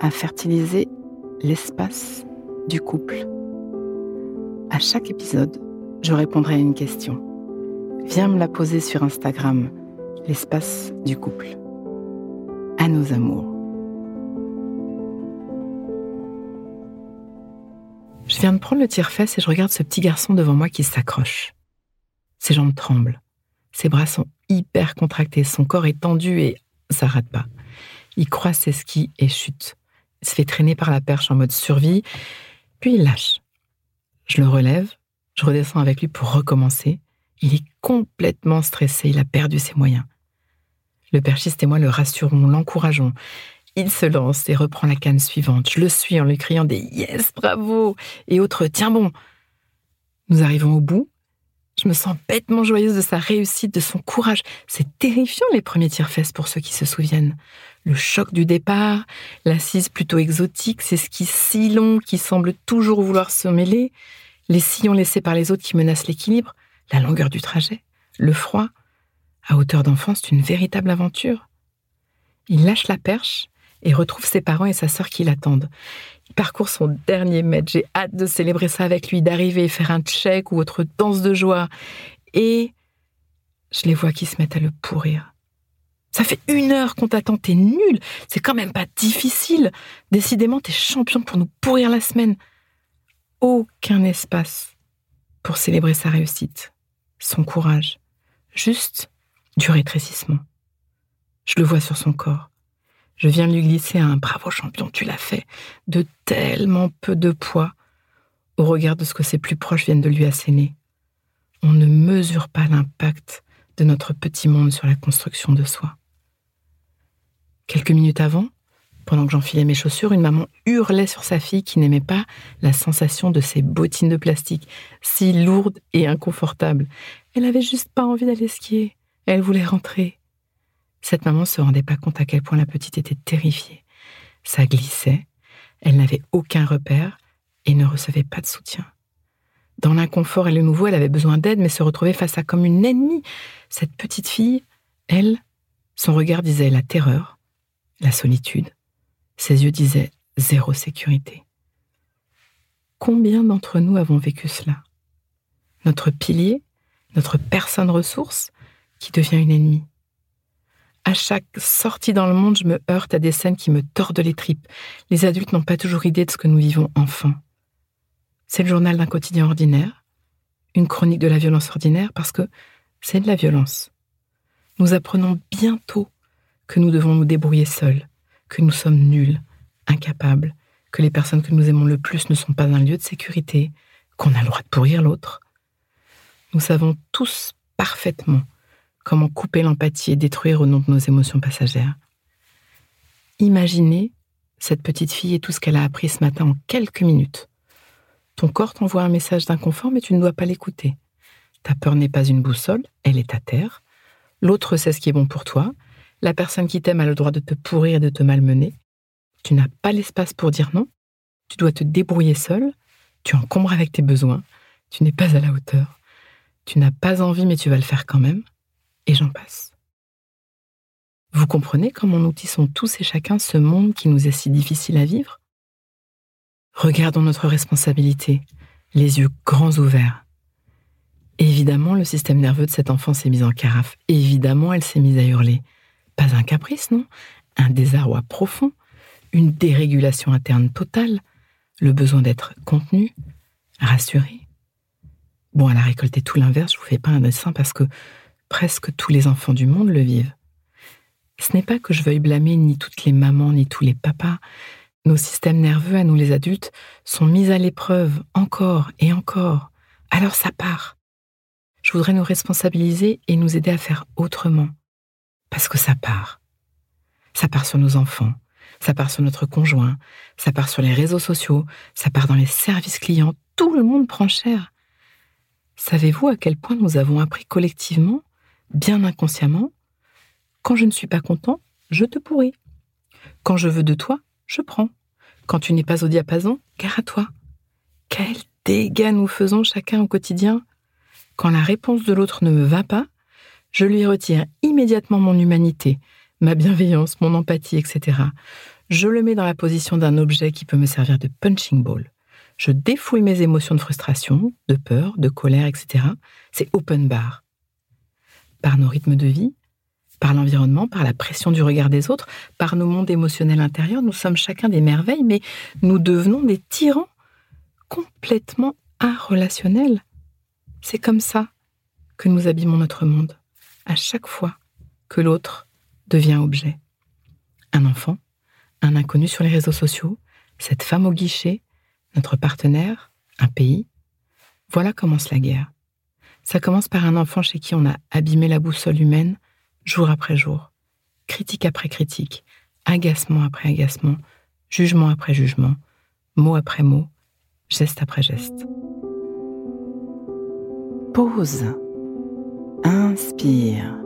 à fertiliser l'espace du couple. À chaque épisode, je répondrai à une question. Viens me la poser sur Instagram, l'espace du couple. À nos amours. Je viens de prendre le tire-fesse et je regarde ce petit garçon devant moi qui s'accroche. Ses jambes tremblent. Ses bras sont hyper contractés. Son corps est tendu et ça rate pas. Il croise ses skis et chute. Se fait traîner par la perche en mode survie, puis il lâche. Je le relève, je redescends avec lui pour recommencer. Il est complètement stressé, il a perdu ses moyens. Le perchiste et moi le rassurons, l'encourageons. Il se lance et reprend la canne suivante. Je le suis en lui criant des Yes, bravo et autres Tiens bon. Nous arrivons au bout je me sens bêtement joyeuse de sa réussite, de son courage. C'est terrifiant les premiers tire-fesses pour ceux qui se souviennent. Le choc du départ, l'assise plutôt exotique, ces skis si longs qui semblent toujours vouloir se mêler, les sillons laissés par les autres qui menacent l'équilibre, la longueur du trajet, le froid. À hauteur d'enfant, c'est une véritable aventure. Il lâche la perche et retrouve ses parents et sa sœur qui l'attendent. Il parcourt son dernier mètre. J'ai hâte de célébrer ça avec lui, d'arriver et faire un check ou autre danse de joie. Et je les vois qui se mettent à le pourrir. Ça fait une heure qu'on t'attend, t'es nul. C'est quand même pas difficile. Décidément, t'es champion pour nous pourrir la semaine. Aucun espace pour célébrer sa réussite, son courage. Juste du rétrécissement. Je le vois sur son corps. Je viens lui glisser un bravo champion, tu l'as fait, de tellement peu de poids, au regard de ce que ses plus proches viennent de lui asséner. On ne mesure pas l'impact de notre petit monde sur la construction de soi. Quelques minutes avant, pendant que j'enfilais mes chaussures, une maman hurlait sur sa fille qui n'aimait pas la sensation de ses bottines de plastique, si lourdes et inconfortables. Elle avait juste pas envie d'aller skier. Elle voulait rentrer. Cette maman se rendait pas compte à quel point la petite était terrifiée. Ça glissait, elle n'avait aucun repère et ne recevait pas de soutien. Dans l'inconfort et le nouveau, elle avait besoin d'aide, mais se retrouvait face à comme une ennemie. Cette petite fille, elle, son regard disait la terreur, la solitude. Ses yeux disaient zéro sécurité. Combien d'entre nous avons vécu cela? Notre pilier, notre personne ressource, qui devient une ennemie. À chaque sortie dans le monde, je me heurte à des scènes qui me tordent les tripes. Les adultes n'ont pas toujours idée de ce que nous vivons enfants. C'est le journal d'un quotidien ordinaire, une chronique de la violence ordinaire, parce que c'est de la violence. Nous apprenons bientôt que nous devons nous débrouiller seuls, que nous sommes nuls, incapables, que les personnes que nous aimons le plus ne sont pas un lieu de sécurité, qu'on a le droit de pourrir l'autre. Nous savons tous parfaitement comment couper l'empathie et détruire au nom de nos émotions passagères. Imaginez cette petite fille et tout ce qu'elle a appris ce matin en quelques minutes. Ton corps t'envoie un message d'inconfort, mais tu ne dois pas l'écouter. Ta peur n'est pas une boussole, elle est à terre. L'autre sait ce qui est bon pour toi. La personne qui t'aime a le droit de te pourrir et de te malmener. Tu n'as pas l'espace pour dire non. Tu dois te débrouiller seul. Tu encombres avec tes besoins. Tu n'es pas à la hauteur. Tu n'as pas envie, mais tu vas le faire quand même et j'en passe. Vous comprenez comment nous tissons tous et chacun ce monde qui nous est si difficile à vivre? Regardons notre responsabilité, les yeux grands ouverts. Évidemment, le système nerveux de cet enfant s'est mis en carafe. Évidemment, elle s'est mise à hurler. Pas un caprice, non Un désarroi profond. une dérégulation interne totale, le besoin d'être contenu, rassuré. Bon, elle a récolté tout l'inverse, je vous fais pas un dessin parce que presque tous les enfants du monde le vivent. Ce n'est pas que je veuille blâmer ni toutes les mamans ni tous les papas. Nos systèmes nerveux, à nous les adultes, sont mis à l'épreuve encore et encore. Alors ça part. Je voudrais nous responsabiliser et nous aider à faire autrement. Parce que ça part. Ça part sur nos enfants, ça part sur notre conjoint, ça part sur les réseaux sociaux, ça part dans les services clients, tout le monde prend cher. Savez-vous à quel point nous avons appris collectivement, bien inconsciemment, quand je ne suis pas content, je te pourris. Quand je veux de toi, je prends. Quand tu n'es pas au diapason, gare à toi. Quel dégâts nous faisons chacun au quotidien? Quand la réponse de l'autre ne me va pas, je lui retire immédiatement mon humanité, ma bienveillance, mon empathie, etc. Je le mets dans la position d'un objet qui peut me servir de punching ball. Je défoule mes émotions de frustration, de peur, de colère, etc. C'est open bar. Par nos rythmes de vie, par l'environnement, par la pression du regard des autres, par nos mondes émotionnels intérieurs, nous sommes chacun des merveilles, mais nous devenons des tyrans complètement irrelationnels. C'est comme ça que nous abîmons notre monde, à chaque fois que l'autre devient objet. Un enfant, un inconnu sur les réseaux sociaux, cette femme au guichet, notre partenaire, un pays. Voilà commence la guerre. Ça commence par un enfant chez qui on a abîmé la boussole humaine jour après jour, critique après critique, agacement après agacement, jugement après jugement, mot après mot, geste après geste. Pause. Inspire.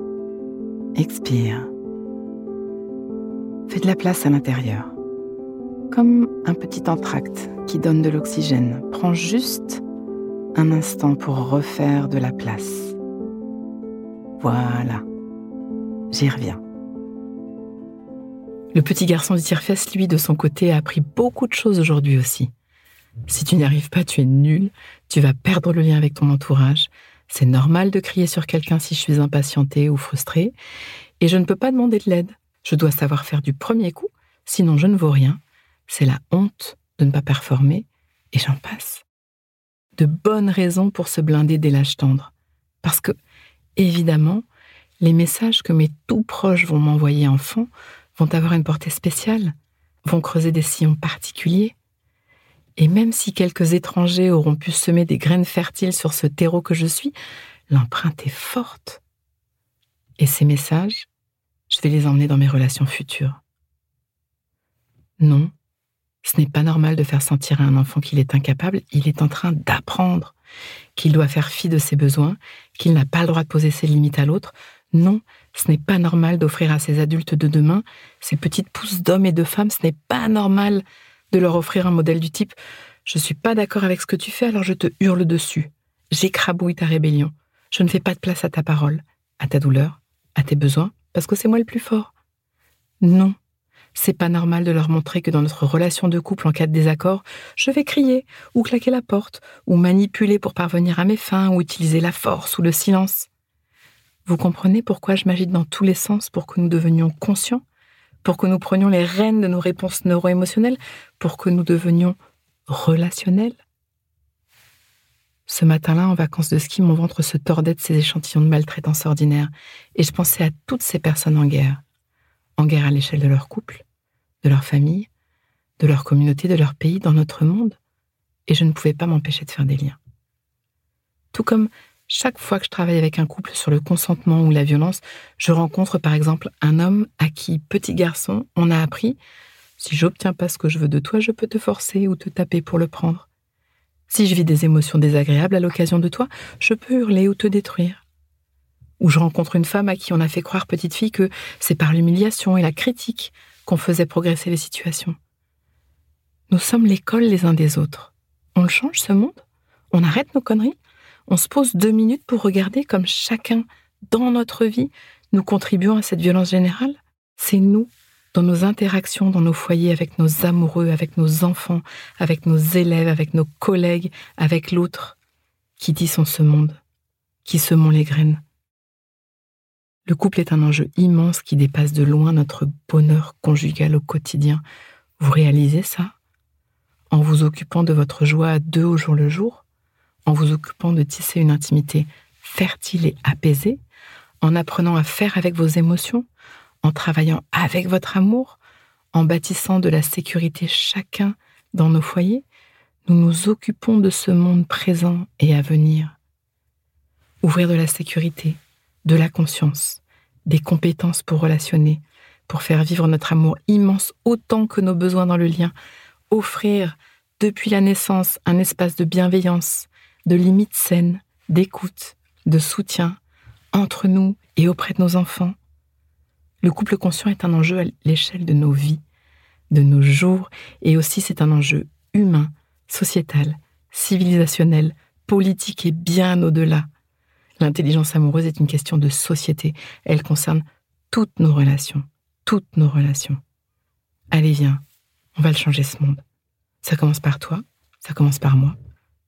Expire. Fais de la place à l'intérieur. Comme un petit entracte qui donne de l'oxygène. Prends juste un instant pour refaire de la place. Voilà. J'y reviens. Le petit garçon du tire-fesse, lui, de son côté, a appris beaucoup de choses aujourd'hui aussi. Si tu n'y arrives pas, tu es nul, tu vas perdre le lien avec ton entourage. C'est normal de crier sur quelqu'un si je suis impatientée ou frustrée, et je ne peux pas demander de l'aide. Je dois savoir faire du premier coup, sinon je ne vaux rien. C'est la honte de ne pas performer, et j'en passe. De bonnes raisons pour se blinder des lâches tendres. Parce que, évidemment, les messages que mes tout proches vont m'envoyer enfant vont avoir une portée spéciale, vont creuser des sillons particuliers. Et même si quelques étrangers auront pu semer des graines fertiles sur ce terreau que je suis, l'empreinte est forte. Et ces messages, je vais les emmener dans mes relations futures. Non, ce n'est pas normal de faire sentir à un enfant qu'il est incapable, il est en train d'apprendre, qu'il doit faire fi de ses besoins, qu'il n'a pas le droit de poser ses limites à l'autre, non, ce n'est pas normal d'offrir à ces adultes de demain, ces petites pousses d'hommes et de femmes, ce n'est pas normal de leur offrir un modèle du type Je suis pas d'accord avec ce que tu fais, alors je te hurle dessus. J'écrabouille ta rébellion. Je ne fais pas de place à ta parole, à ta douleur, à tes besoins, parce que c'est moi le plus fort. Non, c'est pas normal de leur montrer que dans notre relation de couple en cas de désaccord, je vais crier, ou claquer la porte, ou manipuler pour parvenir à mes fins, ou utiliser la force ou le silence. Vous comprenez pourquoi je m'agite dans tous les sens pour que nous devenions conscients, pour que nous prenions les rênes de nos réponses neuro-émotionnelles, pour que nous devenions relationnels Ce matin-là, en vacances de ski, mon ventre se tordait de ces échantillons de maltraitance ordinaire, et je pensais à toutes ces personnes en guerre. En guerre à l'échelle de leur couple, de leur famille, de leur communauté, de leur pays, dans notre monde, et je ne pouvais pas m'empêcher de faire des liens. Tout comme chaque fois que je travaille avec un couple sur le consentement ou la violence, je rencontre par exemple un homme à qui, petit garçon, on a appris si j'obtiens pas ce que je veux de toi, je peux te forcer ou te taper pour le prendre. Si je vis des émotions désagréables à l'occasion de toi, je peux hurler ou te détruire. Ou je rencontre une femme à qui on a fait croire, petite fille, que c'est par l'humiliation et la critique qu'on faisait progresser les situations. Nous sommes l'école les uns des autres. On le change, ce monde? On arrête nos conneries? On se pose deux minutes pour regarder comme chacun, dans notre vie, nous contribuons à cette violence générale C'est nous, dans nos interactions, dans nos foyers, avec nos amoureux, avec nos enfants, avec nos élèves, avec nos collègues, avec l'autre, qui tissons ce monde, qui semons les graines. Le couple est un enjeu immense qui dépasse de loin notre bonheur conjugal au quotidien. Vous réalisez ça? En vous occupant de votre joie à deux au jour le jour? En vous occupant de tisser une intimité fertile et apaisée En apprenant à faire avec vos émotions En travaillant avec votre amour En bâtissant de la sécurité chacun dans nos foyers Nous nous occupons de ce monde présent et à venir. Ouvrir de la sécurité, de la conscience, des compétences pour relationner, pour faire vivre notre amour immense autant que nos besoins dans le lien, offrir depuis la naissance un espace de bienveillance, de limites saines, d'écoute, de soutien entre nous et auprès de nos enfants. Le couple conscient est un enjeu à l'échelle de nos vies, de nos jours, et aussi c'est un enjeu humain, sociétal, civilisationnel, politique et bien au-delà. L'intelligence amoureuse est une question de société. Elle concerne toutes nos relations toutes nos relations. Allez, viens, on va le changer ce monde. Ça commence par toi, ça commence par moi,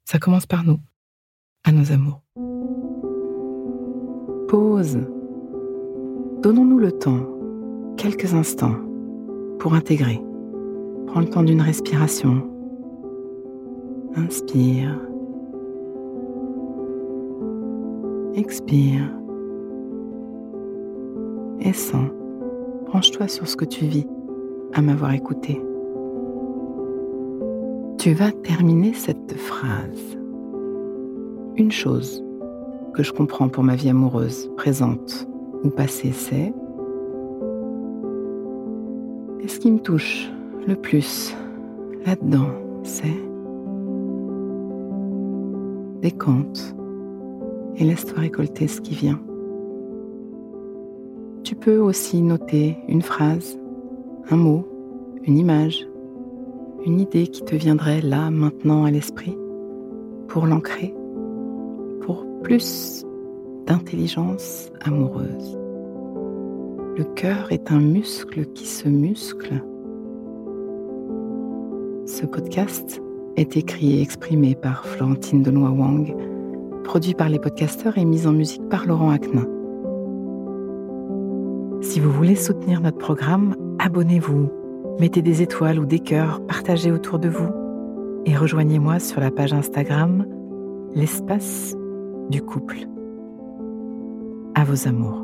ça commence par nous, à nos amours. Pause. Donnons-nous le temps, quelques instants, pour intégrer. Prends le temps d'une respiration. Inspire. Expire. Et sens branche-toi sur ce que tu vis à m'avoir écouté. Tu vas terminer cette phrase. Une chose que je comprends pour ma vie amoureuse, présente ou passée, c'est et ce qui me touche le plus là-dedans, c'est décompte et laisse-toi récolter ce qui vient. Tu peux aussi noter une phrase, un mot, une image, une idée qui te viendrait là, maintenant à l'esprit, pour l'ancrer, pour plus d'intelligence amoureuse. Le cœur est un muscle qui se muscle. Ce podcast est écrit et exprimé par Florentine Denois Wang, produit par les podcasteurs et mis en musique par Laurent Aknin. Si vous voulez soutenir notre programme, abonnez-vous, mettez des étoiles ou des cœurs, partagez autour de vous et rejoignez-moi sur la page Instagram L'espace du couple. À vos amours.